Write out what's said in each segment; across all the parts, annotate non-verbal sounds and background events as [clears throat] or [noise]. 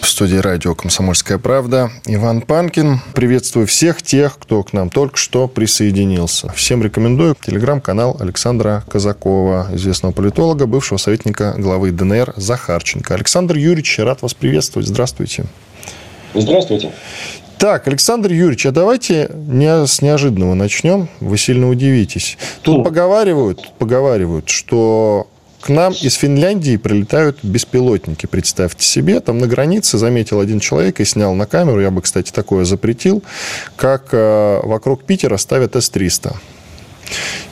В студии радио «Комсомольская правда» Иван Панкин. Приветствую всех тех, кто к нам только что присоединился. Всем рекомендую телеграм-канал Александра Казакова, известного политолога, бывшего советника главы ДНР Захарченко. Александр Юрьевич, рад вас приветствовать. Здравствуйте. Здравствуйте. Так, Александр Юрьевич, а давайте не, с неожиданного начнем. Вы сильно удивитесь. Тут поговаривают, поговаривают, что к нам из Финляндии прилетают беспилотники, представьте себе. Там на границе заметил один человек и снял на камеру, я бы, кстати, такое запретил, как э, вокруг Питера ставят С-300.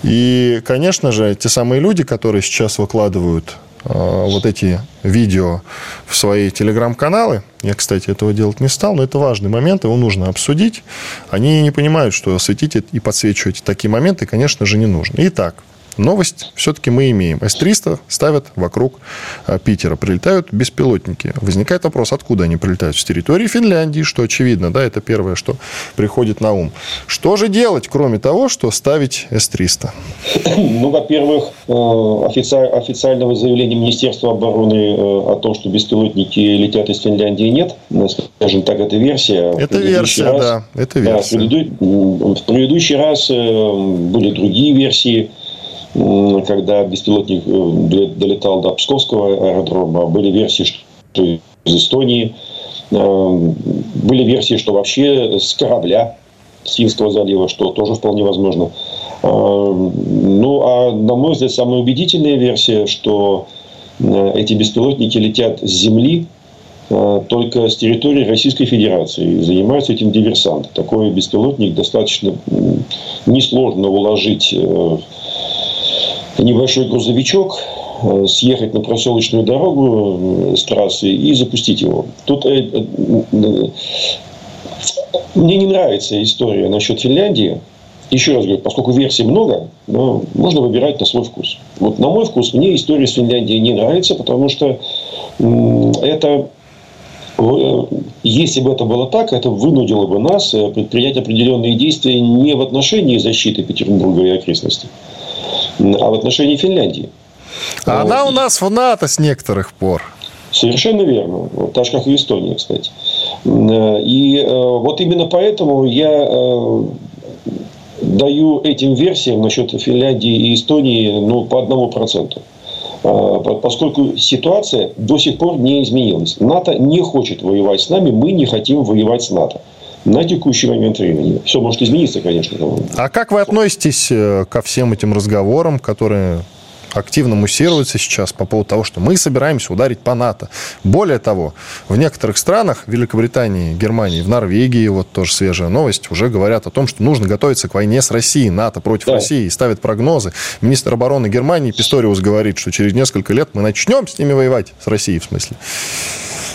И, конечно же, те самые люди, которые сейчас выкладывают э, вот эти видео в свои телеграм-каналы. Я, кстати, этого делать не стал, но это важный момент, его нужно обсудить. Они не понимают, что светить и подсвечивать такие моменты, конечно же, не нужно. Итак, новость все-таки мы имеем. С-300 ставят вокруг а, Питера. Прилетают беспилотники. Возникает вопрос, откуда они прилетают? С территории Финляндии, что очевидно, да, это первое, что приходит на ум. Что же делать, кроме того, что ставить С-300? Ну, во-первых, э, официального заявления Министерства обороны э, о том, что беспилотники летят из Финляндии, нет. Ну, скажем так, это версия. Это версия, раз, да. Это версия. Да, в предыдущий раз э, были другие версии когда беспилотник э, долетал до Псковского аэродрома, были версии, что из Эстонии, э, были версии, что вообще с корабля с залива, что тоже вполне возможно. Э, ну, а на мой взгляд, самая убедительная версия, что эти беспилотники летят с земли, только с территории Российской Федерации. Занимаются этим диверсанты. Такой беспилотник достаточно несложно уложить небольшой грузовичок, э, съехать на проселочную дорогу э, с трассы и запустить его. Тут э, мне не нравится история насчет Финляндии. Еще раз говорю, поскольку версий много, но можно выбирать на свой вкус. Вот на мой вкус мне история с Финляндией не нравится, потому что это если бы это было так, это вынудило бы нас предпринять определенные действия не в отношении защиты Петербурга и окрестностей, а в отношении Финляндии. А она у нас в НАТО с некоторых пор. Совершенно верно. Так же, как и Эстония, кстати. И э, вот именно поэтому я э, даю этим версиям насчет Финляндии и Эстонии ну, по одному проценту. Поскольку ситуация до сих пор не изменилась. НАТО не хочет воевать с нами, мы не хотим воевать с НАТО на текущий момент времени. Все может измениться, конечно. А как вы относитесь э, ко всем этим разговорам, которые активно муссируется сейчас по поводу того, что мы собираемся ударить по НАТО. Более того, в некоторых странах, в Великобритании, Германии, в Норвегии, вот тоже свежая новость, уже говорят о том, что нужно готовиться к войне с Россией, НАТО против да. России, и ставят прогнозы. Министр обороны Германии Писториус говорит, что через несколько лет мы начнем с ними воевать, с Россией в смысле.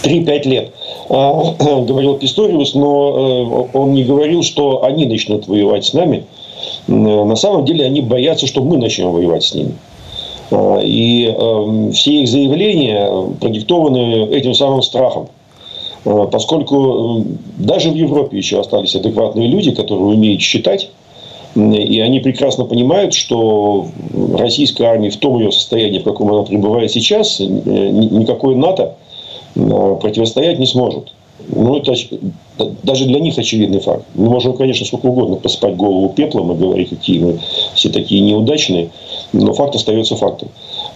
3-5 лет, [clears throat] говорил Писториус, но э, он не говорил, что они начнут воевать с нами. На самом деле они боятся, что мы начнем воевать с ними. А, и эм, все их заявления продиктованы этим самым страхом. А, поскольку даже в Европе еще остались адекватные люди, которые умеют считать, и они прекрасно понимают, что российская армия в том ее состоянии, в каком она пребывает сейчас, никакой НАТО Э, противостоять не сможет. Ну, это даже для них очевидный факт. Мы можем, конечно, сколько угодно посыпать голову пеплом и говорить, какие мы все такие неудачные, но факт остается фактом.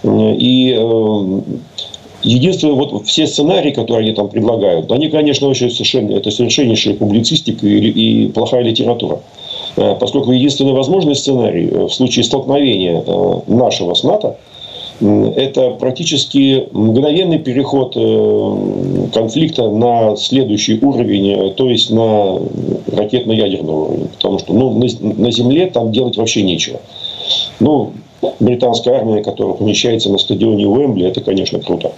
И э, единственное, вот все сценарии, которые они там предлагают, они, конечно, очень совершенно, это совершеннейшая публицистика и, и плохая литература. Э, поскольку единственный возможный сценарий в случае столкновения нашего с НАТО – это практически мгновенный переход э, конфликта на следующий уровень, э, то есть на ракетно-ядерный уровень. Потому что ну, на Земле там делать вообще нечего. Ну, британская армия, которая помещается на стадионе Уэмбли, это, конечно, круто.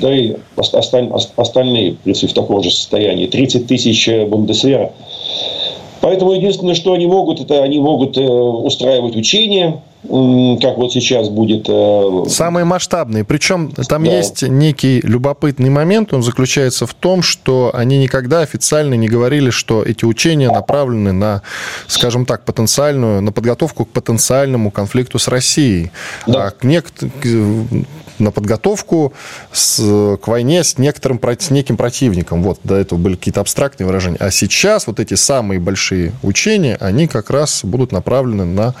да и остальные, принципе, в таком же состоянии. 30 тысяч Бундесвера. Поэтому единственное, что они могут, это они могут устраивать учения, как вот сейчас будет... Э, Самые масштабные. Причем там да. есть некий любопытный момент, он заключается в том, что они никогда официально не говорили, что эти учения направлены на, скажем так, потенциальную, на подготовку к потенциальному конфликту с Россией. Да. А к нек на подготовку с, к войне с, некоторым, с неким противником. Вот, до этого были какие-то абстрактные выражения. А сейчас вот эти самые большие учения, они как раз будут направлены на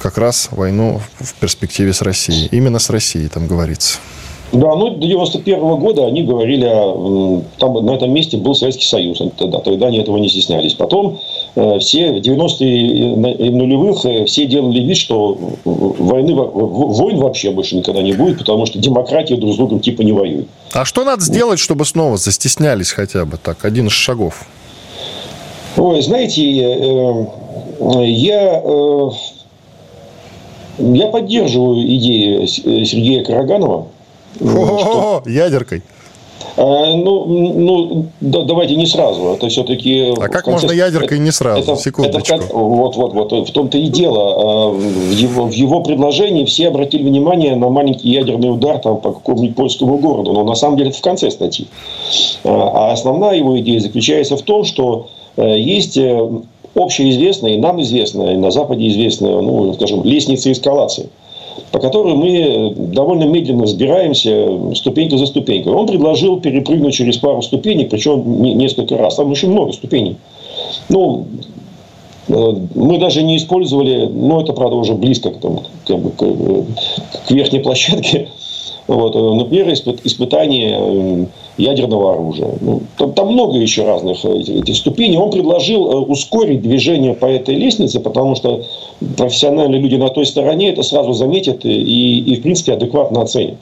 как раз войну в перспективе с Россией. Именно с Россией там говорится. Да, ну, до 91 -го года они говорили, там на этом месте был Советский Союз тогда, тогда они этого не стеснялись. Потом все в 90-е и нулевых э, все делали вид, что войны, войн вообще больше никогда не будет, потому что демократия друг с другом типа не воюет. А что надо сделать, чтобы снова застеснялись хотя бы так, один из шагов? Ой, знаете, э, я я поддерживаю идеи э, Сергея Караганова. Что... Ядеркой. А, ну, ну да, давайте не сразу. Это все-таки. А как конце... можно ядеркой не сразу? Это, Секундочку. Это, вот, вот, вот. В том-то и дело. А, в его, в его предложении все обратили внимание на маленький ядерный удар там, по какому-нибудь польскому городу. Но на самом деле это в конце статьи. А, а основная его идея заключается в том, что э, есть э, общеизвестная и нам известная, и на Западе известная, ну, скажем, лестница эскалации по которой мы довольно медленно взбираемся ступенька за ступенькой. Он предложил перепрыгнуть через пару ступенек, причем несколько раз. Там очень много ступеней. Ну, э, мы даже не использовали, ну, это, правда, уже близко к, там, как бы, к, к верхней площадке. [laughs] Вот, э, например, испытание ядерного оружия. Ну, там, там много еще разных э, этих, этих ступеней. Он предложил э, ускорить движение по этой лестнице, потому что профессиональные люди на той стороне это сразу заметят и, и в принципе, адекватно оценят.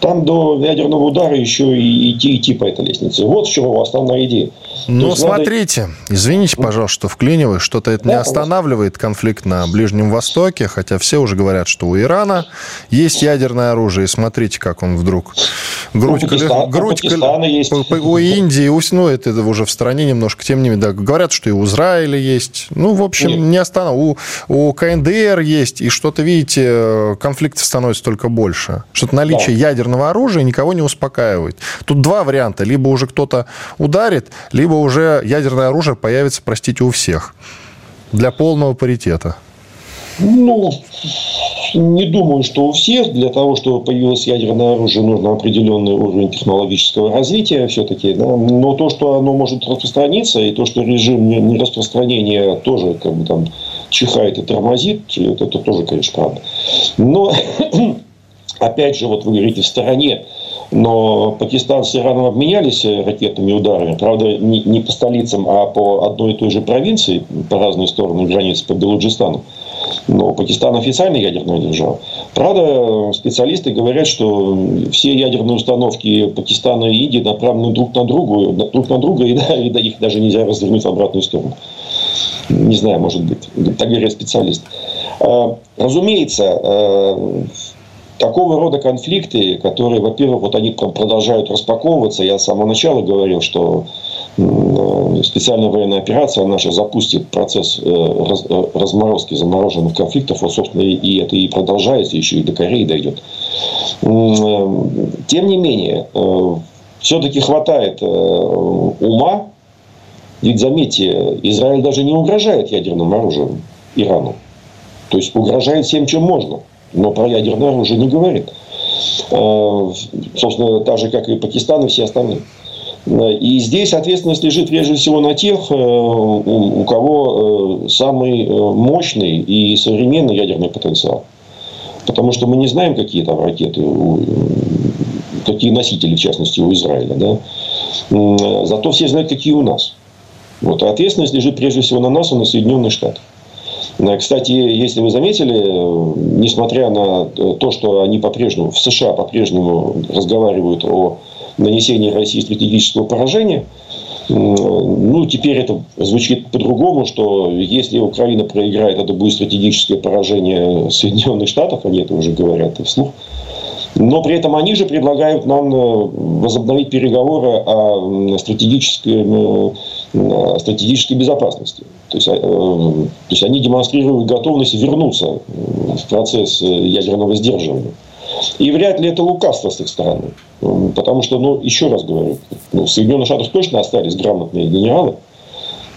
Там до ядерного удара еще и идти, идти по этой лестнице. Вот в чем его основная идея. Ну, смотрите, надо... извините, пожалуйста, что вклиниваю, что-то это да, не останавливает конфликт на Ближнем Востоке, хотя все уже говорят, что у Ирана есть ядерное оружие, и смотрите, как он вдруг... Грудь, у Пакистан, грудь, у Пакистана есть. У Индии, у, ну, это уже в стране немножко, тем не менее, да, говорят, что и у Израиля есть. Ну, в общем, Нет. не останов... У, у КНДР есть, и что-то, видите, конфликтов становится только больше. Что-то наличие да. ядерного оружия никого не успокаивает. Тут два варианта. Либо уже кто-то ударит, либо уже ядерное оружие появится, простите, у всех. Для полного паритета. Ну, не думаю, что у всех. Для того, чтобы появилось ядерное оружие, нужно определенный уровень технологического развития все-таки. Да? Но то, что оно может распространиться, и то, что режим нераспространения тоже как бы там чихает и тормозит, это, это тоже, конечно, правда. Но, [clears throat] опять же, вот вы говорите, в стороне но Пакистан с Ираном обменялись ракетными ударами. Правда, не, не по столицам, а по одной и той же провинции, по разные стороны границы, по Белуджистану. Но Пакистан официально ядерная держава. Правда, специалисты говорят, что все ядерные установки Пакистана и Индии направлены друг на другу, друг на друга, и, да, и да, их даже нельзя развернуть в обратную сторону. Не знаю, может быть, так говорят специалисты. А, разумеется, э, такого рода конфликты, которые, во-первых, вот они продолжают распаковываться. Я с самого начала говорил, что специальная военная операция наша запустит процесс э, э, разморозки замороженных конфликтов. Вот, собственно, и это и продолжается, еще и до Кореи дойдет. Тем не менее, все-таки хватает ума. Ведь, заметьте, Израиль даже не угрожает ядерным оружием Ирану. То есть угрожает всем, чем можно – но про ядерное оружие не говорит. Э, собственно, так же, как и Пакистан и все остальные. И здесь ответственность лежит прежде всего на тех, э, у кого э, самый мощный и современный ядерный потенциал. Потому что мы не знаем, какие там ракеты, какие носители, в частности, у Израиля. Да? Зато все знают, какие у нас. Вот. А ответственность лежит прежде всего на нас и на Соединенные Штаты. Э, кстати, если вы заметили, э, несмотря на э, то, что они по-прежнему, в США по-прежнему разговаривают о нанесении России стратегического поражения, ну, теперь это звучит по-другому, что если Украина проиграет, это будет стратегическое поражение Соединенных Штатов, они это уже говорят вслух. Но при этом они же предлагают нам э, возобновить переговоры о стратегической, о стратегической безопасности. То есть, то есть они демонстрируют готовность вернуться в процесс ядерного сдерживания. И вряд ли это лукавство с их стороны. Потому что, ну, еще раз говорю, ну, в Соединенных Штатах точно остались грамотные генералы.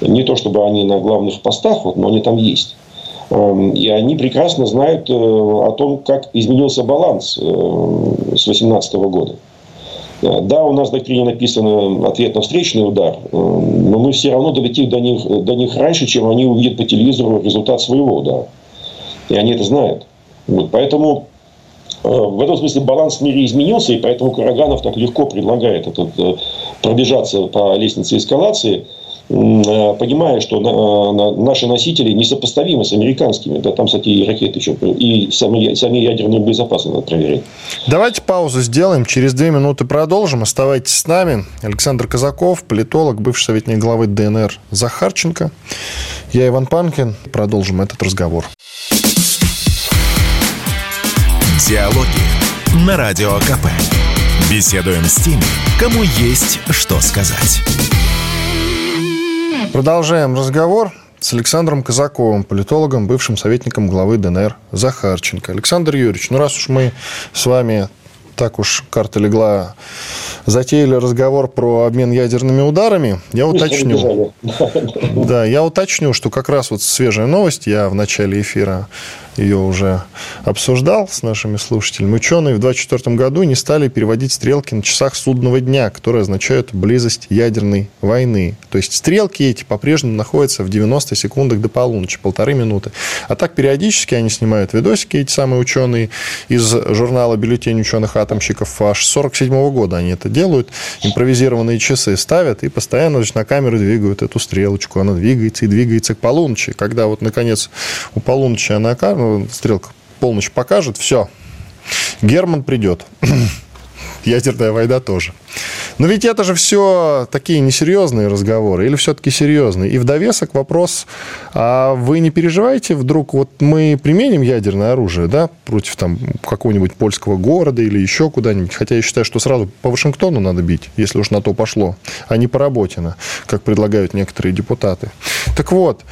Не то, чтобы они на главных постах, вот, но они там есть. Эм, и они прекрасно знают э, о том, как изменился баланс э, с 2018 года. Э, да, у нас в доктрине написано ответ на встречный удар, но мы все равно долетим до них, до них раньше, чем они увидят по телевизору результат своего удара. И они это знают. Вот, поэтому в этом смысле баланс в мире изменился, и поэтому Караганов так легко предлагает этот, пробежаться по лестнице эскалации – Э, понимая, что наши носители несопоставимы с американскими. Да, там, кстати, и ракеты еще, и сами, сами ядерную безопасность надо проверять. Давайте паузу сделаем. Через две минуты продолжим. Оставайтесь с нами. Александр Казаков, политолог, бывший советник главы ДНР Захарченко. Я Иван Панкин. Продолжим этот разговор. Диалоги на Радио КП. Беседуем с теми, кому есть что сказать. Продолжаем разговор с Александром Казаковым, политологом, бывшим советником главы ДНР Захарченко. Александр Юрьевич, ну раз уж мы с вами так уж карта легла, затеяли разговор про обмен ядерными ударами, я уточню. Да, я уточню, что как раз вот свежая новость, я в начале эфира ее уже обсуждал с нашими слушателями. Ученые в 2024 году не стали переводить стрелки на часах судного дня, которые означают близость ядерной войны. То есть стрелки эти по-прежнему находятся в 90 секундах до полуночи, полторы минуты. А так периодически они снимают видосики, эти самые ученые, из журнала «Бюллетень ученых-атомщиков». Аж с 47 года они это делают. Импровизированные часы ставят и постоянно значит, на камеру двигают эту стрелочку. Она двигается и двигается к полуночи. Когда вот, наконец, у полуночи она стрелка полночь покажет, все, Герман придет. [clears throat] Ядерная война тоже. Но ведь это же все такие несерьезные разговоры, или все-таки серьезные? И в довесок вопрос, а вы не переживаете вдруг, вот мы применим ядерное оружие, да, против там какого-нибудь польского города или еще куда-нибудь, хотя я считаю, что сразу по Вашингтону надо бить, если уж на то пошло, а не по Работино, как предлагают некоторые депутаты. Так вот,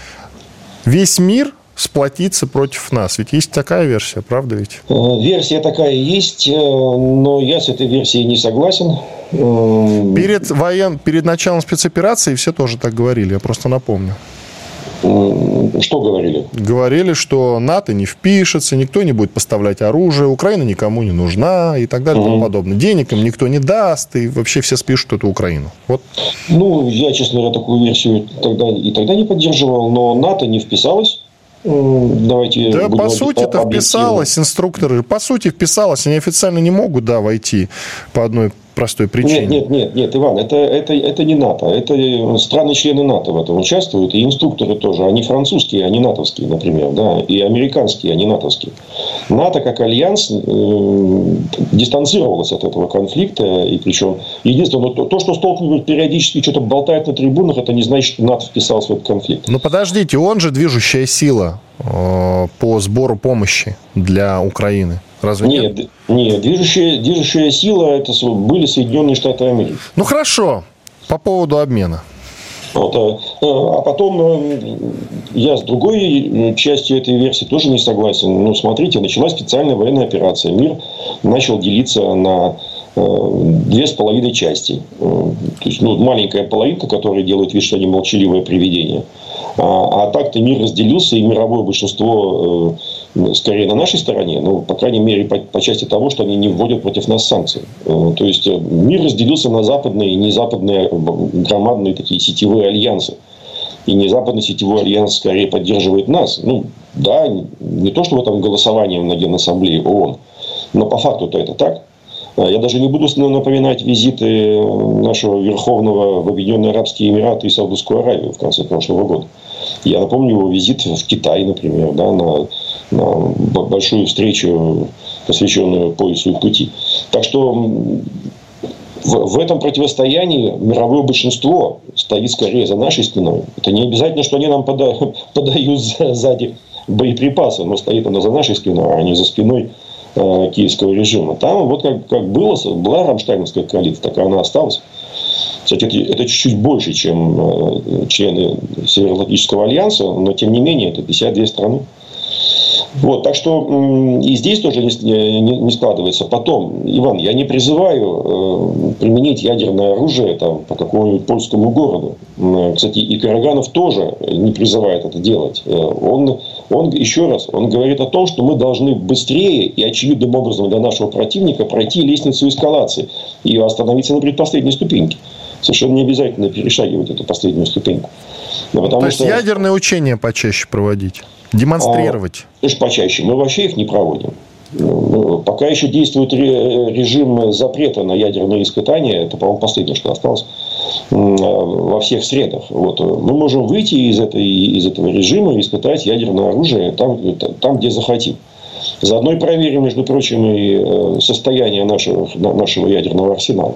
весь мир сплотиться против нас. Ведь есть такая версия, правда ведь? Э, версия такая есть, э, но я с этой версией не согласен. Э, перед, воен... Перед началом спецоперации все тоже так говорили, я просто напомню. Что говорили? Говорили, что НАТО не впишется, никто не будет поставлять оружие, Украина никому не нужна и так далее и тому подобное. Денег им никто не даст, и вообще все спишут эту Украину. Вот. Ну, я, честно говоря, такую версию тогда и тогда не поддерживал, но НАТО не вписалось Давайте да, по сути это вписалось, инструкторы, по сути вписалось, они официально не могут, да, войти по одной простой причине. Нет, нет, нет, нет, Иван, это, это, это не НАТО. Это страны-члены НАТО в этом участвуют, и инструкторы тоже. Они французские, они натовские, например, да, и американские, они натовские. НАТО как альянс э, дистанцировалось от этого конфликта, и причем единственное, то, то, что Столтенберг периодически что-то болтает на трибунах, это не значит, что НАТО вписался в этот конфликт. Ну, подождите, он же движущая сила э, по сбору помощи для Украины. Разве нет? Нет, нет движущая, движущая сила это были Соединенные Штаты Америки. Ну хорошо, по поводу обмена. Вот, а, а потом э, я с другой частью этой версии тоже не согласен. Ну, смотрите, началась специальная военная операция. Мир начал делиться на э, две с половиной части. Э, то есть, ну, маленькая половинка, которая делает вид, что они молчаливое привидение. А, а так-то мир разделился, и мировое большинство э, скорее на нашей стороне, ну, по крайней мере, по, по части того, что они не вводят против нас санкции. Э, то есть, э, мир разделился на западные и незападные громадные такие сетевые альянсы. И не западный сетевой альянс скорее поддерживает нас. Ну, да, не то, что в этом голосованием на Генассамблее ООН, но по факту-то это так. Я даже не буду напоминать визиты нашего Верховного в Объединенные Арабские Эмираты и Саудовскую Аравию в конце прошлого года. Я напомню его визит в Китай, например, да, на, на большую встречу, посвященную поясу и пути. Так что в, в этом противостоянии мировое большинство стоит скорее за нашей спиной. Это не обязательно, что они нам пода, [laughs] подают сзади боеприпасы, но стоит оно за нашей спиной, а не за спиной э, киевского режима. Там вот как, как было, была Рамштайновская коалиция, так она осталась. Кстати, это, это чуть-чуть больше, чем э, члены Североатлантического альянса, но тем не менее это 52 страны. Вот, так что и здесь тоже не, не, не складывается. Потом, Иван, я не призываю э, применить ядерное оружие там, по какому-нибудь польскому городу. Кстати, и Караганов тоже не призывает это делать. Э, он, он, еще раз, он говорит о том, что мы должны быстрее и очевидным образом для нашего противника пройти лестницу эскалации и остановиться на предпоследней ступеньке. Совершенно не обязательно перешагивать эту последнюю ступеньку. Но потому То есть что... ядерные учения почаще проводить? Демонстрировать? А, почаще. Мы вообще их не проводим. Ну, пока еще действует режим запрета на ядерные испытания, это, по-моему, последнее, что осталось во всех средах. Вот. Мы можем выйти из, этой, из этого режима и испытать ядерное оружие там, там, где захотим. Заодно и проверим, между прочим, и э, состояние нашего, нашего ядерного арсенала.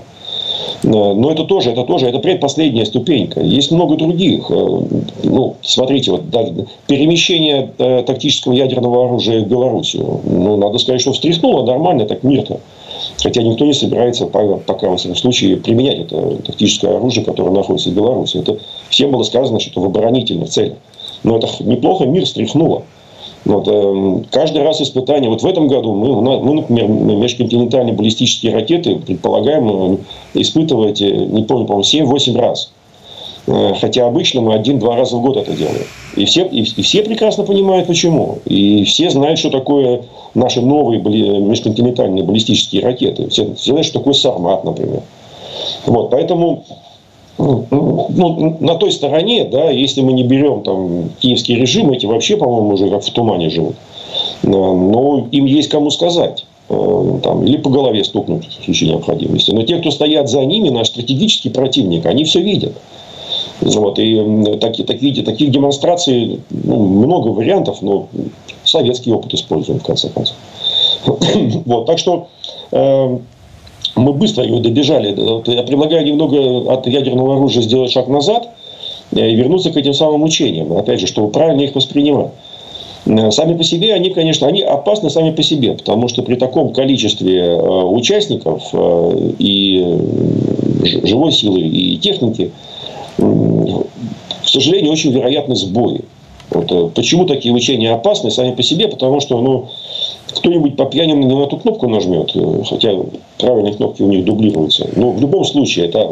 Но это тоже, это тоже, это предпоследняя ступенька. Есть много других. Э, ну, смотрите, вот да, перемещение э, тактического ядерного оружия в Белоруссию. Ну, надо сказать, что встряхнуло нормально, так мирно. Хотя никто не собирается пока, в этом случае, применять это тактическое оружие, которое находится в Беларуси. Это всем было сказано, что это в оборонительных целях. Но это неплохо мир стряхнуло. Вот, э, каждый раз испытания. Вот в этом году мы, мы например, межконтинентальные баллистические ракеты предполагаем э, испытывать, э, не помню, по-моему, 7-8 раз. Э, хотя обычно мы один-два раза в год это делаем. И все, и, и все прекрасно понимают, почему. И все знают, что такое наши новые межконтинентальные баллистические ракеты. Все, все знают, что такое Сармат, например. Вот, поэтому ну, ну, на той стороне, да, если мы не берем там киевский режим, эти вообще, по-моему, уже как в тумане живут. Э, но им есть кому сказать. Э, там, или по голове стукнуть в случае необходимости. Но те, кто стоят за ними, наш стратегический противник, они все видят. Вот, и так, так, видите, таких демонстраций ну, много вариантов, но советский опыт используем в конце концов. [clears throat] Вот, так что э, мы быстро его добежали. Я предлагаю немного от ядерного оружия сделать шаг назад э, и вернуться к этим самым учениям. Опять же, чтобы правильно их воспринимать. Э, сами по себе они, конечно, они опасны сами по себе, потому что при таком количестве э, участников и живой силы, и техники, к сожалению, очень вероятны сбои. Вот, почему такие учения опасны сами по себе? Потому что ну, кто-нибудь по не на эту кнопку нажмет, э, хотя правильные кнопки у них дублируются. Но в любом случае это э,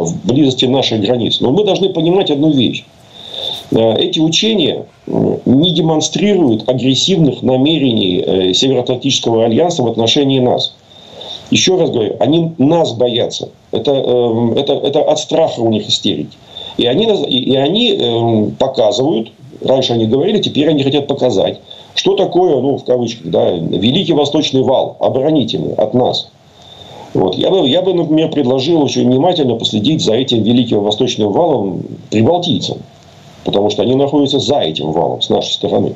в близости наших границ. Но мы должны понимать одну вещь. Э, эти учения не демонстрируют агрессивных намерений Североатлантического альянса в отношении нас. Еще раз говорю, они нас боятся. Это, это, это от страха у них истерики. И они, и они показывают, раньше они говорили, теперь они хотят показать, что такое, ну, в кавычках, да, Великий Восточный вал, оборонительный от нас? Вот. Я, бы, я бы, например, предложил очень внимательно последить за этим Великим Восточным валом прибалтийцам. Потому что они находятся за этим валом, с нашей стороны.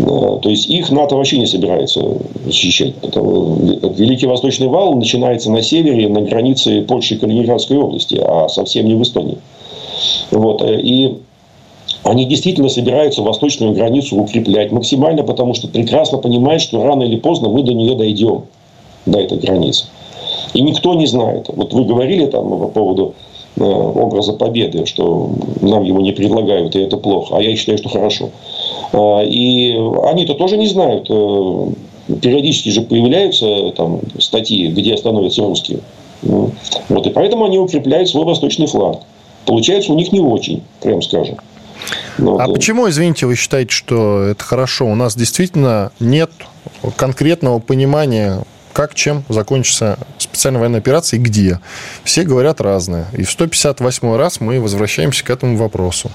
Э, то есть их НАТО вообще не собирается защищать. Великий Восточный вал начинается на севере, на границе Польши и Калининградской области, а совсем не в Эстонии. Вот. Э, и они действительно собираются восточную границу укреплять максимально, потому что прекрасно понимают, что рано или поздно мы до нее дойдем, до этой границы. И никто не знает. Вот вы говорили там по поводу э, образа победы, что нам его не предлагают, и это плохо. А я считаю, что хорошо. Э, и они-то тоже не знают. Э, периодически же появляются там статьи, где становятся русские. Вот, и поэтому они укрепляют свой восточный фланг. Получается у них не очень, прям скажем. Ну, а да. почему, извините, вы считаете, что это хорошо? У нас действительно нет конкретного понимания, как, чем закончится специальная военная операция и где. Все говорят разное. И в 158 раз мы возвращаемся к этому вопросу.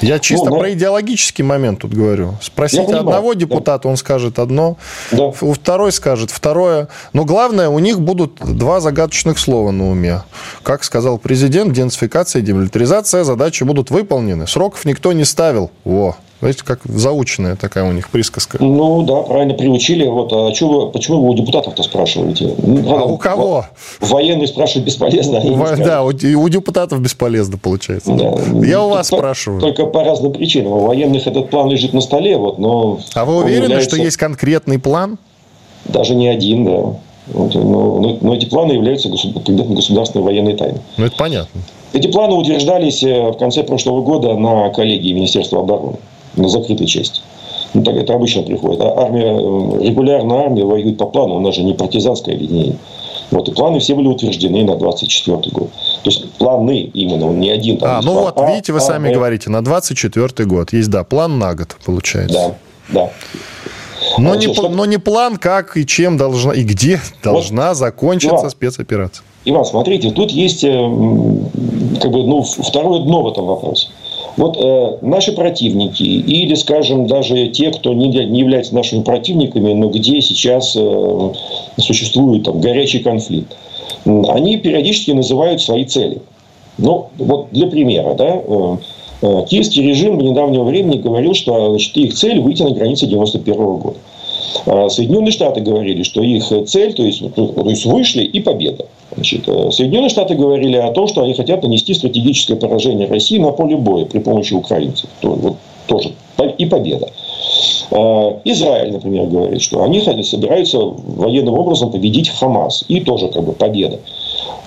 Я чисто ну, про идеологический момент тут говорю. Спросите одного депутата, да. он скажет одно, да. второй скажет второе. Но главное, у них будут два загадочных слова на уме. Как сказал президент, денацификация и демилитаризация, задачи будут выполнены. Сроков никто не ставил. Во. Знаете, как заученная такая у них присказка. Ну да, правильно приучили. Вот, а вы, почему вы у депутатов-то спрашиваете? Ну, а у кого? Военные спрашивают бесполезно. У, да, у, у депутатов бесполезно получается. Да. Я у вас Только, спрашиваю. Только по разным причинам. У военных этот план лежит на столе, вот, но... А вы уверены, является... что есть конкретный план? Даже не один, да. Вот, но, но, но эти планы являются предметом государственной военной тайны. Ну, это понятно. Эти планы утверждались э, в конце прошлого года на коллегии Министерства обороны, на закрытой части. Ну, так это обычно приходит. А армия, э, регулярная армия воюет по плану, у нас же не партизанское объединение. Вот, и планы все были утверждены на 24 год. То есть планы именно, он не один. Там, а, ну план, вот, а, видите, вы а, сами а, говорите, на 24 год. Есть, да, план на год, получается. Да, да. Но, а, не, что... но не план, как и чем должна, и где должна вот, закончиться Иван, спецоперация. Иван, смотрите, тут есть э, как бы, ну, второе дно в этом вопросе. Вот э, наши противники, или, скажем, даже те, кто не, не является нашими противниками, но где сейчас э, существует там, горячий конфликт, они периодически называют свои цели. Ну, вот для примера, да, э, э киевский режим в недавнего времени говорил, что значит, их цель выйти на границы 91 года. А Соединенные Штаты говорили, что их цель, то есть, ну, то есть вышли и победа. Значит, э, Соединенные Штаты говорили о том, что они хотят нанести стратегическое поражение России на поле боя при помощи украинцев. То, вот, тоже и победа. А, Израиль, например, говорит, что они собираются военным образом победить Хамас. И тоже как бы победа.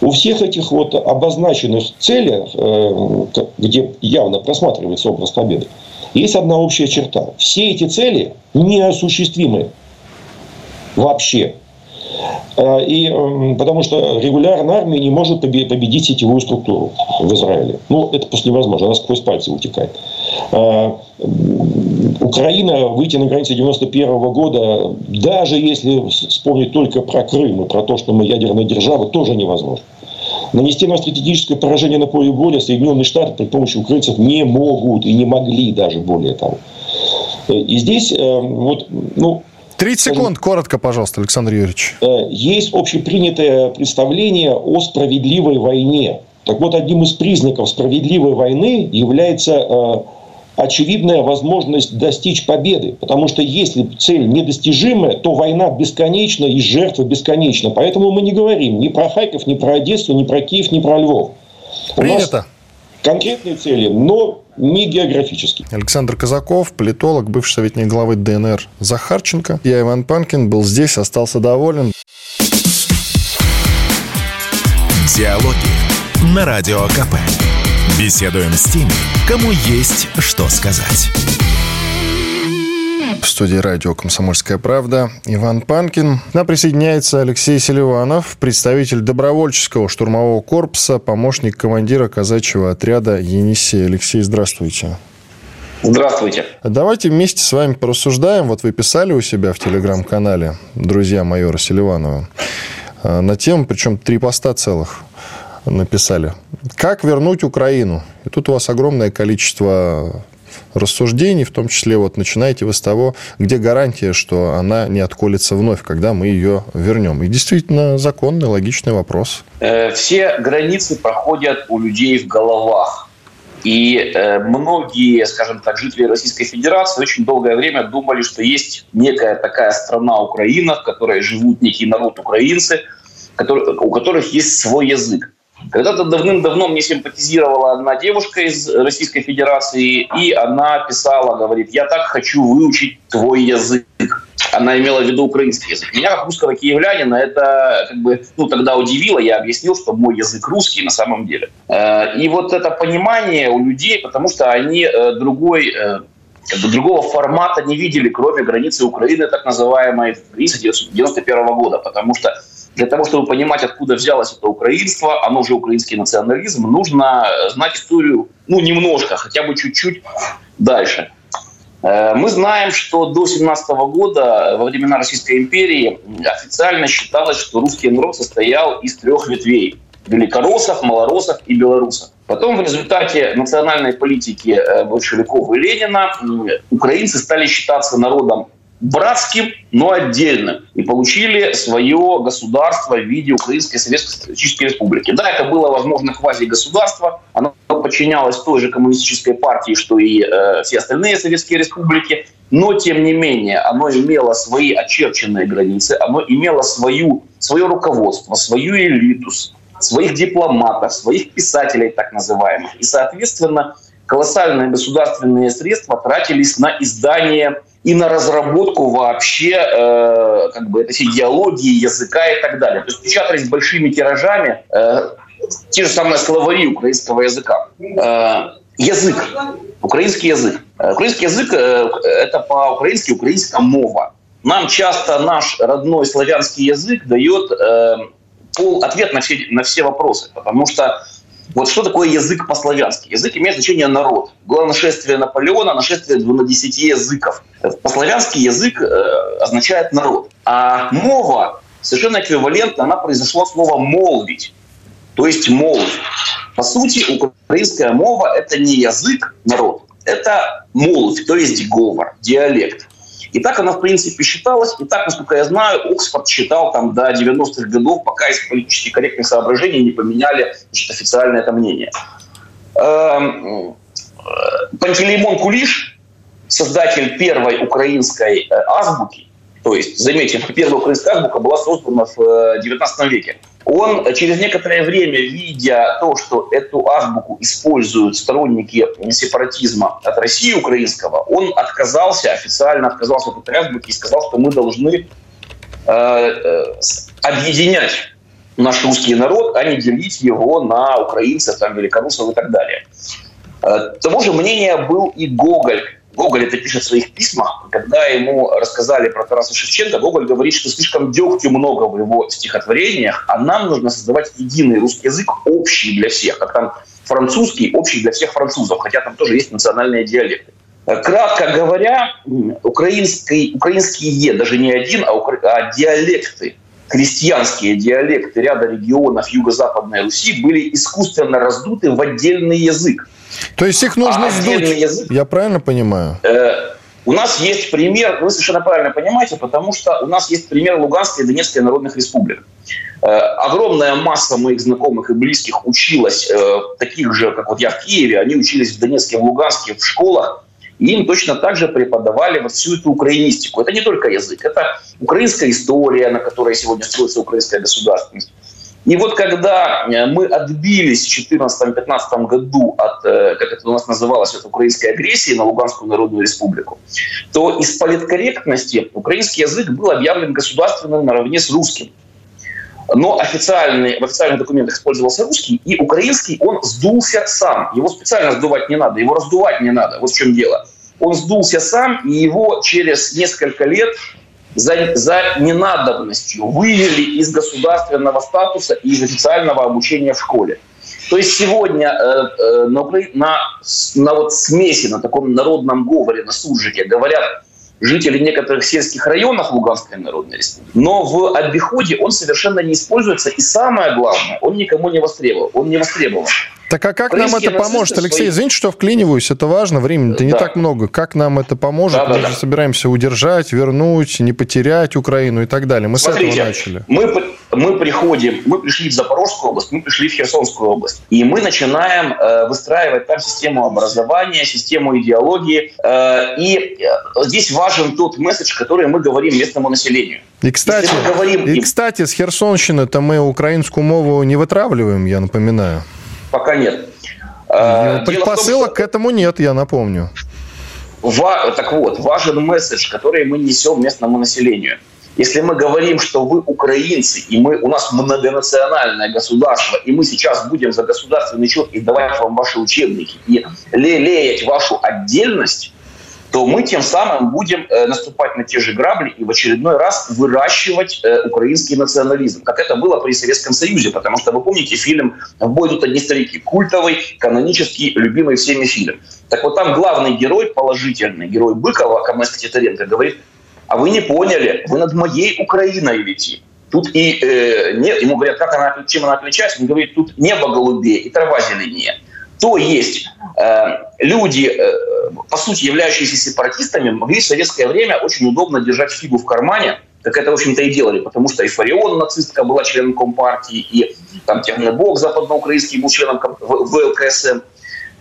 У всех этих вот обозначенных целях, э, где явно просматривается образ победы, есть одна общая черта. Все эти цели неосуществимы вообще. А, и, потому что регулярная армия не может победить сетевую структуру в Израиле. Ну, это просто невозможно, она сквозь пальцы утекает. А, Украина выйти на границы 91 года, даже если вспомнить только про Крым и про то, что мы ядерная держава, тоже невозможно. Нанести нам стратегическое поражение на поле боя Соединенные Штаты при помощи украинцев не могут и не могли даже более того. И здесь э, вот, ну, 30 секунд, коротко, пожалуйста, Александр Юрьевич. Э, есть общепринятое представление о справедливой войне. Так вот, одним из признаков справедливой войны является э, очевидная возможность достичь победы. Потому что если цель недостижимая, то война бесконечна и жертва бесконечна. Поэтому мы не говорим ни про Харьков, ни про Одессу, ни про Киев, ни про Львов. Принято. конкретные цели, но не географически. Александр Казаков, политолог, бывший советник главы ДНР Захарченко. Я, Иван Панкин, был здесь, остался доволен. Диалоги на Радио КП. Беседуем с теми, кому есть что сказать. В студии радио «Комсомольская правда» Иван Панкин. К нам присоединяется Алексей Селиванов, представитель добровольческого штурмового корпуса, помощник командира казачьего отряда «Енисей». Алексей, здравствуйте. Здравствуйте. Давайте вместе с вами порассуждаем. Вот вы писали у себя в телеграм-канале «Друзья майора Селиванова» э, на тему, причем три поста целых написали. Как вернуть Украину? И тут у вас огромное количество рассуждений, в том числе вот начинаете вы с того, где гарантия, что она не отколется вновь, когда мы ее вернем. И действительно законный, логичный вопрос. Э, все границы проходят у людей в головах. И э, многие, скажем так, жители Российской Федерации очень долгое время думали, что есть некая такая страна Украина, в которой живут некий народ украинцы, у которых есть свой язык. Когда-то давным-давно мне симпатизировала одна девушка из Российской Федерации, и она писала, говорит, я так хочу выучить твой язык. Она имела в виду украинский язык. Меня, как русского киевлянина, это как бы, ну, тогда удивило. Я объяснил, что мой язык русский на самом деле. Э, и вот это понимание у людей, потому что они э, другой э, как бы другого формата не видели, кроме границы Украины, так называемой границы 91 года, потому что для того, чтобы понимать, откуда взялось это украинство, оно же украинский национализм, нужно знать историю, ну, немножко, хотя бы чуть-чуть дальше. Э, мы знаем, что до 17 года, во времена Российской империи, официально считалось, что русский народ состоял из трех ветвей – великороссов, малороссов и белорусов. Потом в результате национальной политики э, большевиков и Ленина украинцы стали считаться народом братским, но отдельным. И получили свое государство в виде Украинской Советской Социалистической Республики. Да, это было, возможно, квази-государство. Оно подчинялось той же коммунистической партии, что и э, все остальные советские республики. Но, тем не менее, оно имело свои очерченные границы, оно имело свою, свое руководство, свою элиту, своих дипломатов, своих писателей так называемых. И, соответственно, колоссальные государственные средства тратились на издание и на разработку вообще э, как бы этой идеологии, языка и так далее. То есть печатались большими тиражами э, те же самые словари украинского языка. Э, язык, украинский язык. Э, украинский язык э, – это по-украински украинская мова. Нам часто наш родной славянский язык дает э, пол, ответ на все, на все вопросы, потому что вот что такое язык по-славянски? Язык имеет значение народ. Было нашествие Наполеона, нашествие 12 языков. По-славянски язык э, означает народ. А мова совершенно эквивалентна, она произошла от слова «молвить», то есть молвь. По сути, украинская мова – это не язык народ, это молвь, то есть говор, диалект. И так она, в принципе, считалась. И так, насколько я знаю, Оксфорд считал там до 90-х годов, пока из политически корректных соображений не поменяли значит, официальное это мнение. Эм, э, Пантелеймон Кулиш, создатель первой украинской э, азбуки, то есть, заметьте, [laughs] первая украинская азбука была создана в 19 э, веке. Он через некоторое время, видя то, что эту азбуку используют сторонники сепаратизма от России украинского, он отказался, официально отказался от этой азбуки и сказал, что мы должны э, э, объединять наш русский народ, а не делить его на украинцев, там, великорусов и так далее. Э, того же мнения был и Гоголь, Гоголь это пишет в своих письмах. Когда ему рассказали про Тараса Шевченко, Гоголь говорит, что слишком дегтю много в его стихотворениях, а нам нужно создавать единый русский язык, общий для всех, как там французский, общий для всех французов, хотя там тоже есть национальные диалекты. Кратко говоря, украинский, украинский Е, даже не один, а, а диалекты, крестьянские диалекты ряда регионов Юго-Западной Руси были искусственно раздуты в отдельный язык. То есть их нужно а сдуть, язык, я правильно понимаю? Э, у нас есть пример, вы совершенно правильно понимаете, потому что у нас есть пример Луганской и Донецкой народных республик. Э, огромная масса моих знакомых и близких училась, э, таких же, как вот я в Киеве, они учились в Донецке, в Луганске, в школах, и им точно так же преподавали вот всю эту украинистику. Это не только язык, это украинская история, на которой сегодня строится украинская государственность. И вот когда э, мы отбились в 2014-2015 году от, э, как это у нас называлось, от украинской агрессии на Луганскую Народную Республику, то из политкорректности украинский язык был объявлен государственным наравне с русским. Но официальный, в официальных документах использовался русский, и украинский он сдулся сам. Его специально сдувать не надо, его раздувать не надо. Вот в чем дело. Он сдулся сам, и его через несколько лет за, за ненадобностью вывели из государственного статуса и из официального обучения в школе. То есть сегодня э, э, на, на, на вот смеси, на таком народном говоре, на суржике говорят жители некоторых сельских районов Луганской Народной Республики. Но в обиходе он совершенно не используется. И самое главное, он никому не востребован. Он не востребован. Так а как нам это поможет, Алексей? Свои... Извините, что вклиниваюсь, это важно, времени-то не да. так много. Как нам это поможет? Да, Мы да, же собираемся удержать, вернуть, не потерять Украину и так далее. Мы Смотрите, с этого начали. Мы, мы приходим, мы пришли в Запорожскую область, мы пришли в Херсонскую область, и мы начинаем э, выстраивать там систему образования, систему идеологии. Э, и э, здесь важен тот месседж, который мы говорим местному населению. И, кстати, говорим... и, кстати с Херсонщины-то мы украинскую мову не вытравливаем, я напоминаю. Пока нет. Ну, предпосылок том, что... к этому нет, я напомню. Ва... Так вот, важен месседж, который мы несем местному населению. Если мы говорим, что вы украинцы, и мы, у нас многонациональное государство, и мы сейчас будем за государственный счет издавать вам ваши учебники и лелеять вашу отдельность, то мы тем самым будем э, наступать на те же грабли и в очередной раз выращивать э, украинский национализм, как это было при Советском Союзе, потому что вы помните фильм «В бой идут одни старики», культовый, канонический, любимый всеми фильм. Так вот там главный герой, положительный герой Быкова, Каменский Титаренко, говорит, а вы не поняли, вы над моей Украиной летите. Тут и э, нет, ему говорят, как она, чем она отличается, он говорит, тут небо голубее и трава зеленее. То есть э, люди, э, по сути, являющиеся сепаратистами, могли в советское время очень удобно держать фигу в кармане, как это, в общем-то, и делали, потому что и Фарион, нацистка, была членом Компартии, и там Технобок западноукраинский был членом ВЛКСМ.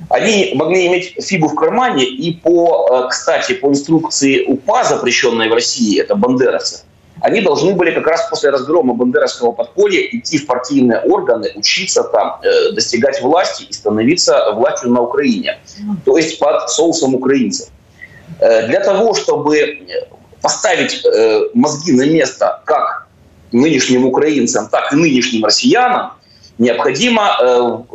Они могли иметь фигу в кармане, и по, э, кстати, по инструкции УПА, запрещенной в России, это бандеровцы, они должны были как раз после разгрома бандеровского подполья идти в партийные органы, учиться там, э, достигать власти и становиться властью на Украине. То есть под соусом украинцев. Для того, чтобы поставить мозги на место как нынешним украинцам, так и нынешним россиянам, необходимо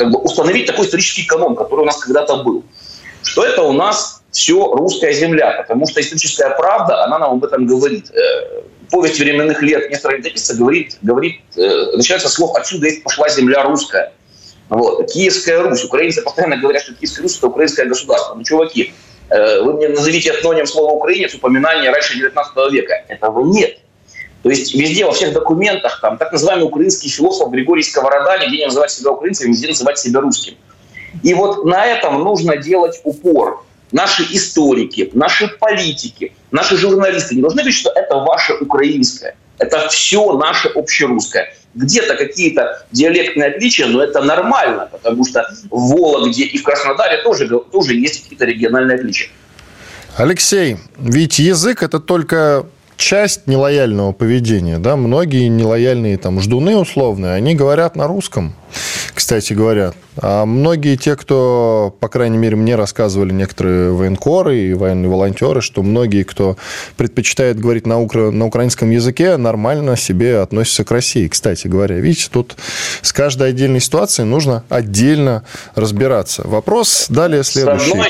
как бы установить такой исторический канон, который у нас когда-то был. Что это у нас все русская земля, потому что историческая правда, она нам об этом говорит. Э, повесть временных лет Нестора Летописца говорит, говорит э, начинается слов «отсюда есть пошла земля русская». Вот. Киевская Русь. Украинцы постоянно говорят, что Киевская Русь – это украинское государство. Ну, чуваки, э, вы мне назовите этноним слова «украинец» упоминание раньше 19 века. Этого нет. То есть везде, во всех документах, там, так называемый украинский философ Григорий Сковорода нигде не называть себя украинцем, везде называть себя русским. И вот на этом нужно делать упор. Наши историки, наши политики, наши журналисты не должны говорить, что это ваше украинское. Это все наше общерусское. Где-то какие-то диалектные отличия, но это нормально, потому что в Вологде и в Краснодаре тоже, тоже есть какие-то региональные отличия. Алексей, ведь язык это только часть нелояльного поведения, да, многие нелояльные там ждуны условные, они говорят на русском, кстати говоря. А многие те, кто, по крайней мере, мне рассказывали некоторые военкоры и военные волонтеры, что многие, кто предпочитает говорить на, укра... на украинском языке, нормально себе относятся к России, кстати говоря. Видите, тут с каждой отдельной ситуацией нужно отдельно разбираться. Вопрос далее следующий.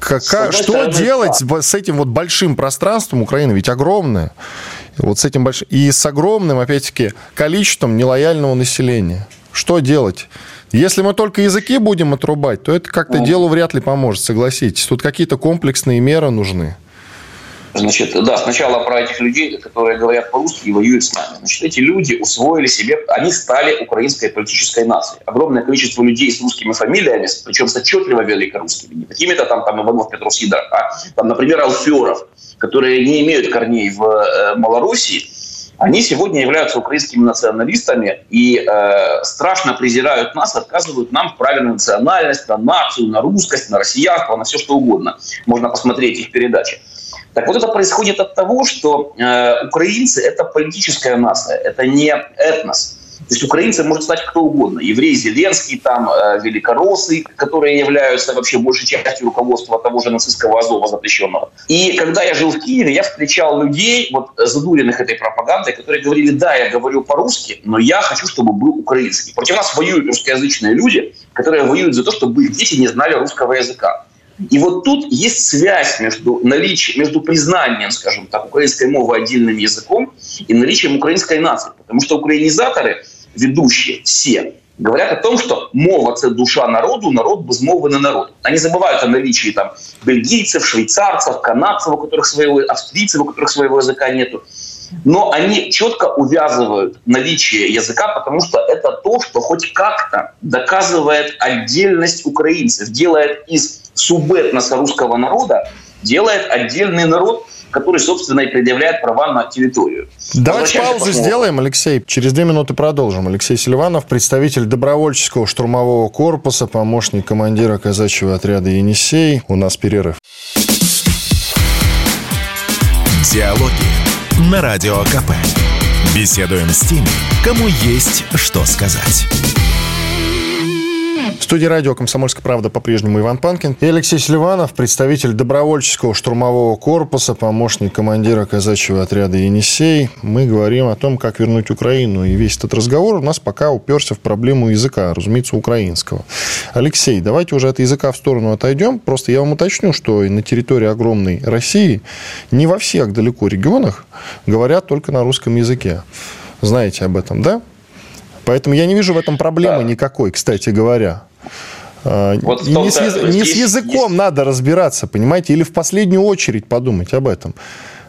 Какая, что стороны, делать да. с этим вот большим пространством Украины? Ведь огромное. Вот с этим большим... И с огромным, опять-таки, количеством нелояльного населения. Что делать? Если мы только языки будем отрубать, то это как-то ну, делу вряд ли поможет, согласитесь. Тут какие-то комплексные меры нужны. Значит, да, сначала про этих людей, которые говорят по-русски и воюют с нами. Значит, эти люди усвоили себе, они стали украинской политической нацией. Огромное количество людей с русскими фамилиями, причем с отчетливо великорусскими, не какими-то там, там Иванов, Петров, Сидор, а там, например, Алферов, которые не имеют корней в э, Малороссии, они сегодня являются украинскими националистами и э, страшно презирают нас, отказывают нам в праве на национальность, на нацию, на русскость, на россиянство, на все что угодно. Можно посмотреть их передачи. Так вот это происходит от того, что э, украинцы – это политическая нация, это не этнос. То есть украинцы может стать кто угодно. Еврей Зеленский, там, э, великороссы, которые являются вообще большей частью руководства того же нацистского Азова запрещенного. И когда я жил в Киеве, я встречал людей, вот задуренных этой пропагандой, которые говорили, да, я говорю по-русски, но я хочу, чтобы был украинский. Против нас воюют русскоязычные люди, которые воюют за то, чтобы их дети не знали русского языка. И вот тут есть связь между, наличием, между признанием, скажем так, украинской мовы отдельным языком и наличием украинской нации. Потому что украинизаторы, ведущие, все, говорят о том, что мова – это душа народу, народ без мовы на народ. Они забывают о наличии там, бельгийцев, швейцарцев, канадцев, у которых своего, австрийцев, у которых своего языка нету. Но они четко увязывают наличие языка, потому что это то, что хоть как-то доказывает отдельность украинцев, делает из субэтноса русского народа делает отдельный народ, который, собственно, и предъявляет права на территорию. Давайте паузу сделаем, Алексей. Через две минуты продолжим. Алексей Селиванов, представитель добровольческого штурмового корпуса, помощник командира казачьего отряда «Енисей». У нас перерыв. Диалоги на Радио КП. Беседуем с теми, кому есть что сказать. В студии радио «Комсомольская правда» по-прежнему Иван Панкин и Алексей Селиванов, представитель добровольческого штурмового корпуса, помощник командира казачьего отряда «Енисей». Мы говорим о том, как вернуть Украину. И весь этот разговор у нас пока уперся в проблему языка, разумеется, украинского. Алексей, давайте уже от языка в сторону отойдем. Просто я вам уточню, что на территории огромной России не во всех далеко регионах говорят только на русском языке. Знаете об этом, да? Поэтому я не вижу в этом проблемы да. никакой, кстати говоря. А, вот не, с, яз... не с языком есть... надо разбираться, понимаете, или в последнюю очередь подумать об этом.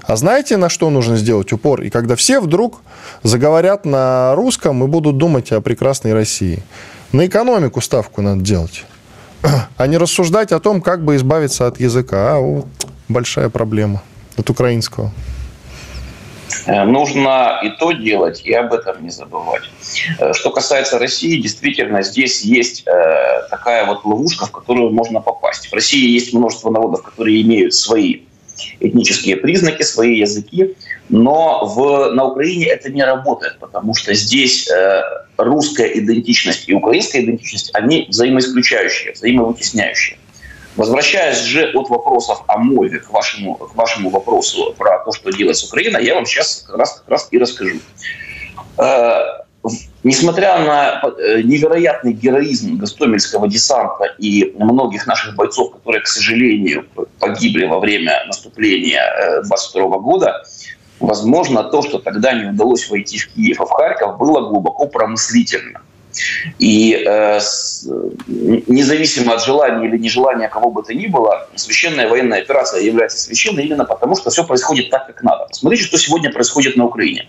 А знаете, на что нужно сделать упор? И когда все вдруг заговорят на русском и будут думать о прекрасной России. На экономику ставку надо делать. А не рассуждать о том, как бы избавиться от языка. А вот большая проблема от украинского. Э, нужно и то делать, и об этом не забывать. Э, что касается России, действительно, здесь есть э, такая вот ловушка, в которую можно попасть. В России есть множество народов, которые имеют свои этнические признаки, свои языки, но в, на Украине это не работает, потому что здесь э, русская идентичность и украинская идентичность, они взаимоисключающие, взаимовытесняющие. Возвращаясь же от вопросов о мове к вашему, к вашему вопросу про то, что делает Украина, я вам сейчас как раз, как раз и расскажу. Э, несмотря на э, невероятный героизм Гостомельского десанта и многих наших бойцов, которые, к сожалению, погибли во время наступления 22 года, возможно, то, что тогда не удалось войти в Киев и в Харьков, было глубоко промыслительно. И э, независимо от желания или нежелания кого бы то ни было, священная военная операция является священной именно потому, что все происходит так, как надо. Посмотрите, что сегодня происходит на Украине.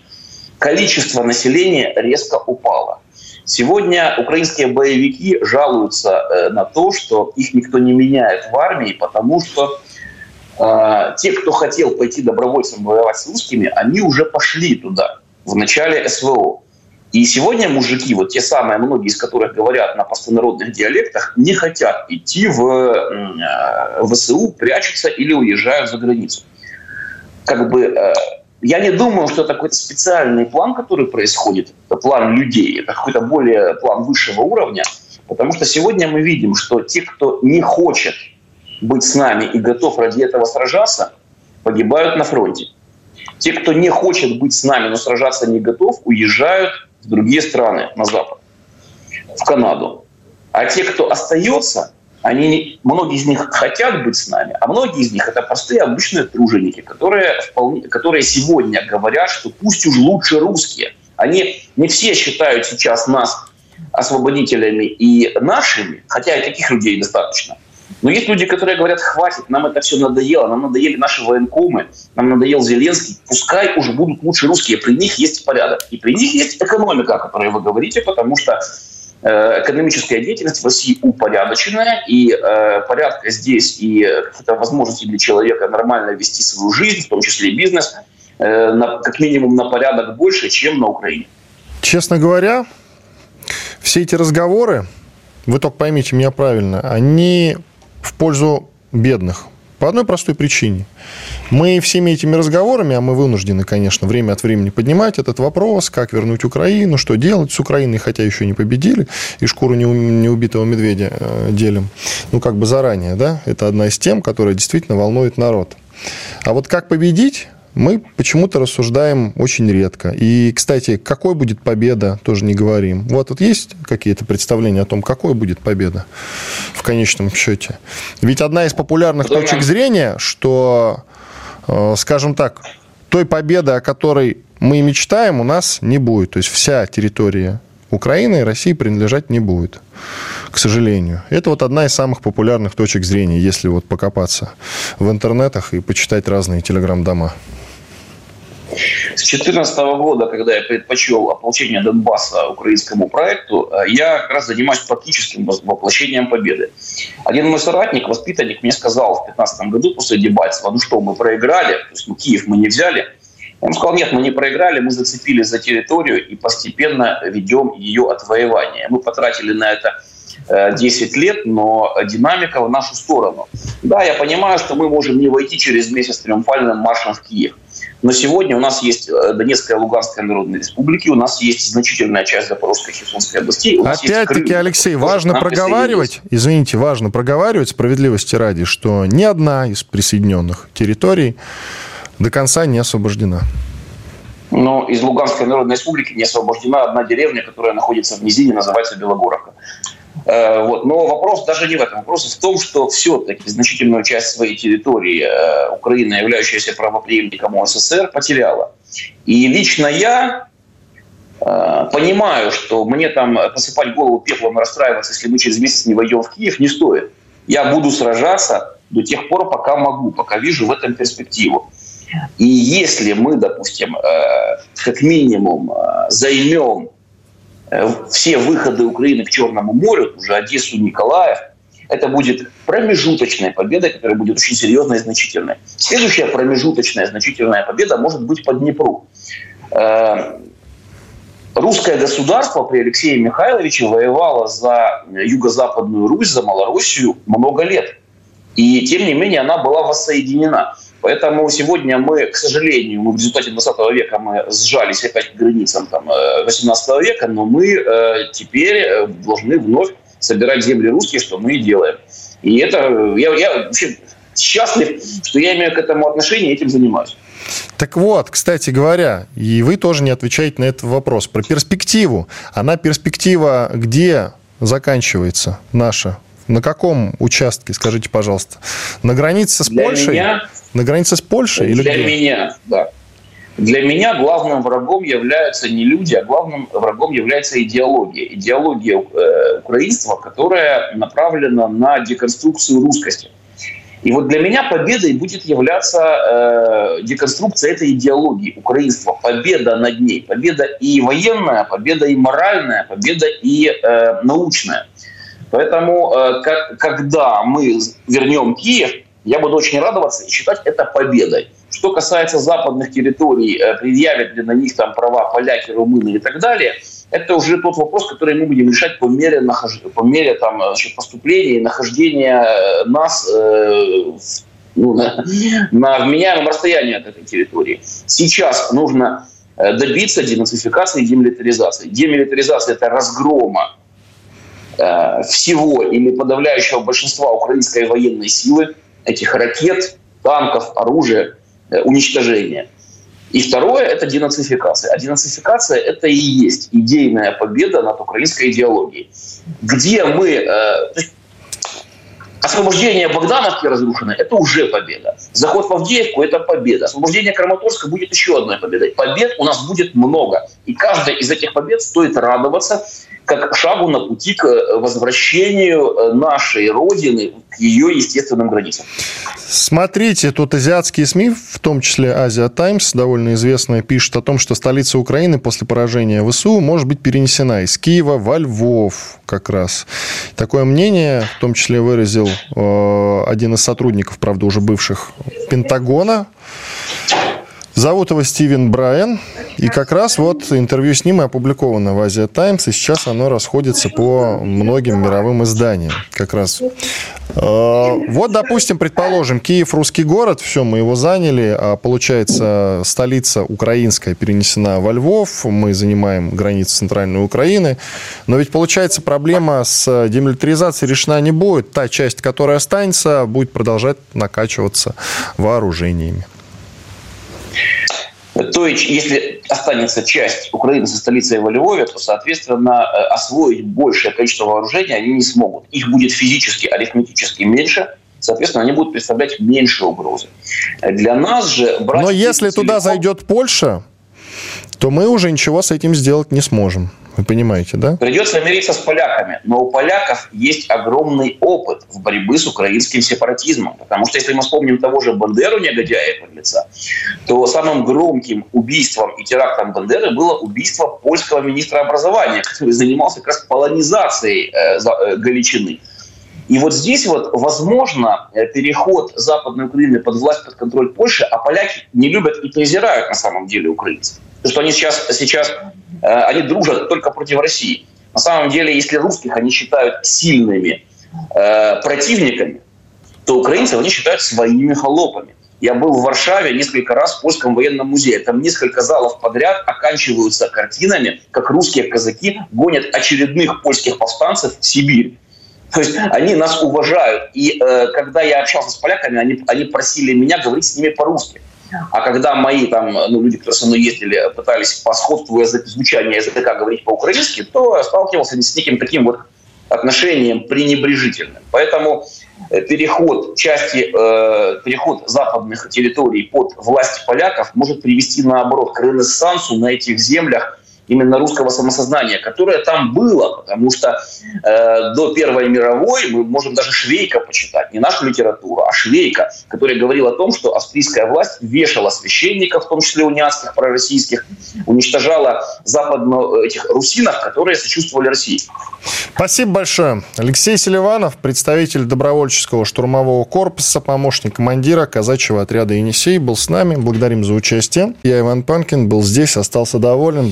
Количество населения резко упало. Сегодня украинские боевики жалуются э, на то, что их никто не меняет в армии, потому что э, те, кто хотел пойти добровольцем воевать с русскими, они уже пошли туда в начале СВО. И сегодня мужики, вот те самые, многие из которых говорят на простонародных диалектах, не хотят идти в э, ВСУ, прячутся или уезжают за границу. Как бы э, я не думаю, что это какой-то специальный план, который происходит, это план людей, это какой-то более план высшего уровня, потому что сегодня мы видим, что те, кто не хочет быть с нами и готов ради этого сражаться, погибают на фронте. Те, кто не хочет быть с нами, но сражаться не готов, уезжают в другие страны на Запад, в Канаду. А те, кто остается, они, многие из них хотят быть с нами, а многие из них это простые обычные труженики, которые, вполне, которые сегодня говорят, что пусть уж лучше русские. Они не все считают сейчас нас освободителями и нашими, хотя и таких людей достаточно – но есть люди, которые говорят, хватит, нам это все надоело, нам надоели наши военкомы, нам надоел Зеленский, пускай уже будут лучше русские, при них есть порядок. И при них есть экономика, о которой вы говорите, потому что э, экономическая деятельность в России упорядоченная, и э, порядка здесь, и какие-то возможности для человека нормально вести свою жизнь, в том числе и бизнес, э, на, как минимум на порядок больше, чем на Украине. Честно говоря, все эти разговоры, вы только поймите меня правильно, они в пользу бедных. По одной простой причине. Мы всеми этими разговорами, а мы вынуждены, конечно, время от времени поднимать этот вопрос, как вернуть Украину, что делать с Украиной, хотя еще не победили, и шкуру неубитого медведя э, делим. Ну, как бы заранее, да? Это одна из тем, которая действительно волнует народ. А вот как победить, мы почему-то рассуждаем очень редко. И, кстати, какой будет победа, тоже не говорим. Вот тут есть какие-то представления о том, какой будет победа в конечном счете. Ведь одна из популярных точек зрения, что, э, скажем так, той победы, о которой мы мечтаем, у нас не будет. То есть вся территория Украины и России принадлежать не будет, к сожалению. Это вот одна из самых популярных точек зрения, если вот покопаться в интернетах и почитать разные телеграм-дома. С 2014 года, когда я предпочел ополчение Донбасса украинскому проекту, э, я как раз занимаюсь практическим воплощением победы. Один мой соратник, воспитанник, мне сказал в 2015 году после Дебальцева, ну что, мы проиграли, то есть ну, Киев мы не взяли. Он сказал, нет, мы не проиграли, мы зацепились за территорию и постепенно ведем ее отвоевание. Мы потратили на это 10 э, лет, но динамика в нашу сторону. Да, я понимаю, что мы можем не войти через месяц триумфальным маршем в Киев. Но сегодня у нас есть э, Донецкая и Луганская народные республики, у нас есть значительная часть Запорожской и Херсонской областей. Опять-таки, Алексей, важно проговаривать, извините, важно проговаривать справедливости ради, что ни одна из присоединенных территорий до конца не освобождена. Но из Луганской Народной Республики не освобождена одна деревня, которая находится в низине, называется Белогоровка. Э, вот. Но вопрос даже не в этом. Вопрос в том, что все-таки значительную часть своей территории э, Украина, являющаяся правоприемником СССР, потеряла. И лично я э, понимаю, что мне там посыпать голову пеплом и расстраиваться, если мы через месяц не войдем в Киев, не стоит. Я буду сражаться до тех пор, пока могу, пока вижу в этом перспективу. И если мы, допустим, как минимум займем все выходы Украины к Черному морю, уже Одессу, Николаев, это будет промежуточная победа, которая будет очень серьезной и значительной. Следующая промежуточная значительная победа может быть по Днепру. Э, русское государство при Алексее Михайловиче воевало за Юго-Западную Русь, за Малороссию много лет. И тем не менее она была воссоединена. Поэтому сегодня мы, к сожалению, мы в результате 20 века мы сжались опять к границам там, 18 э, века, но мы э, теперь э, должны вновь собирать земли русские, что мы и делаем. И это я, я вообще счастлив, что я имею к этому отношение и этим занимаюсь. Так вот, кстати говоря, и вы тоже не отвечаете на этот вопрос про перспективу. Она перспектива где заканчивается наша? На каком участке, скажите, пожалуйста? На границе с Для Польшей? меня- На границе с Польшей? или Для где? меня, да. Для меня главным врагом являются не люди, а главным врагом является идеология. Идеология э, украинства, которая направлена на деконструкцию русскости. И вот для меня победой будет являться э, деконструкция этой идеологии украинства. Победа над ней. Победа и военная, победа и моральная, победа и э, научная. Поэтому, э, как- когда мы вернем Киев, я буду очень радоваться и считать это победой. Что касается западных территорий, э, предъявят ли на них там права поляки, румыны и так далее, это уже тот вопрос, который мы будем решать по мере, нахож... по мере там, значит, поступления и нахождения э, нас э, ну, на, на вменяемом расстоянии от этой территории. Сейчас нужно э, добиться денацификации и демилитаризации. Демилитаризация – это разгрома э, всего или подавляющего большинства украинской военной силы, этих ракет, танков, оружия, э, уничтожения. И второе – это денацификация. А денацификация – это и есть идейная победа над украинской идеологией. Где мы... э, Освобождение Богдановки разрушено – это уже победа. Заход в Авдеевку – это победа. Освобождение Краматорска будет еще одной победой. Побед у нас будет много. И каждая из этих побед стоит радоваться как шагу на пути к э, возвращению э, нашей Родины к ее естественным границам. Смотрите, тут азиатские СМИ, в том числе Азия Таймс, довольно известная, пишет о том, что столица Украины после поражения ВСУ может быть перенесена из Киева во Львов как раз. Такое мнение в том числе выразил э, один из сотрудников, правда, уже бывших Пентагона. Зовут его Стивен Брайан. И как раз вот интервью с ним и опубликовано в Азия Таймс, и сейчас оно расходится по многим мировым изданиям. Как раз. Э, Вот, допустим, предположим, Киев русский город, все, мы его заняли, а получается столица украинская перенесена во Львов, мы занимаем границы центральной Украины, но ведь получается проблема с демилитаризацией решена не будет. Та часть, которая останется, будет продолжать накачиваться вооружениями. То есть, если останется часть Украины со столицей во Львове, то, соответственно, э, освоить большее количество вооружений они не смогут. Их будет физически, арифметически меньше, соответственно, они будут представлять меньше угрозы. Для нас же... брать Но если туда целиком- зайдет Польша, то мы уже ничего с этим сделать не сможем. Вы понимаете, да? Придется мириться с поляками. Но у поляков есть огромный опыт в борьбе с украинским сепаратизмом. Потому что если мы вспомним того же Бандеру, негодяя под лица, то самым громким убийством и терактом Бандеры было убийство польского министра образования, который занимался как раз полонизацией э, э, Галичины. И вот здесь вот, возможно, э, переход Западной Украины под власть, под контроль Польши, а поляки не любят и презирают на самом деле украинцев. Потому что они сейчас, сейчас они дружат только против России. На самом деле, если русских они считают сильными э, противниками, то украинцев они считают своими холопами. Я был в Варшаве несколько раз в польском военном музее. Там несколько залов подряд оканчиваются картинами, как русские казаки гонят очередных польских повстанцев в Сибирь. То есть они нас уважают. И э, когда я общался с поляками, они, они просили меня говорить с ними по-русски. А когда мои там, ну, люди, которые со мной ездили, пытались по сходству звучания языка говорить по-украински, то сталкивался с неким таким вот отношением пренебрежительным. Поэтому э, переход части, э, переход западных территорий под власть поляков может привести, наоборот, к ренессансу на этих землях именно русского самосознания, которое там было, потому что э, до Первой мировой мы можем даже Швейка почитать, не нашу литературу, а Швейка, который говорил о том, что австрийская власть вешала священников, в том числе униатских, пророссийских, уничтожала западно этих русинов, которые сочувствовали России. Спасибо большое. Алексей Селиванов, представитель добровольческого штурмового корпуса, помощник командира казачьего отряда «Енисей», был с нами. Благодарим за участие. Я, Иван Панкин, был здесь, остался доволен.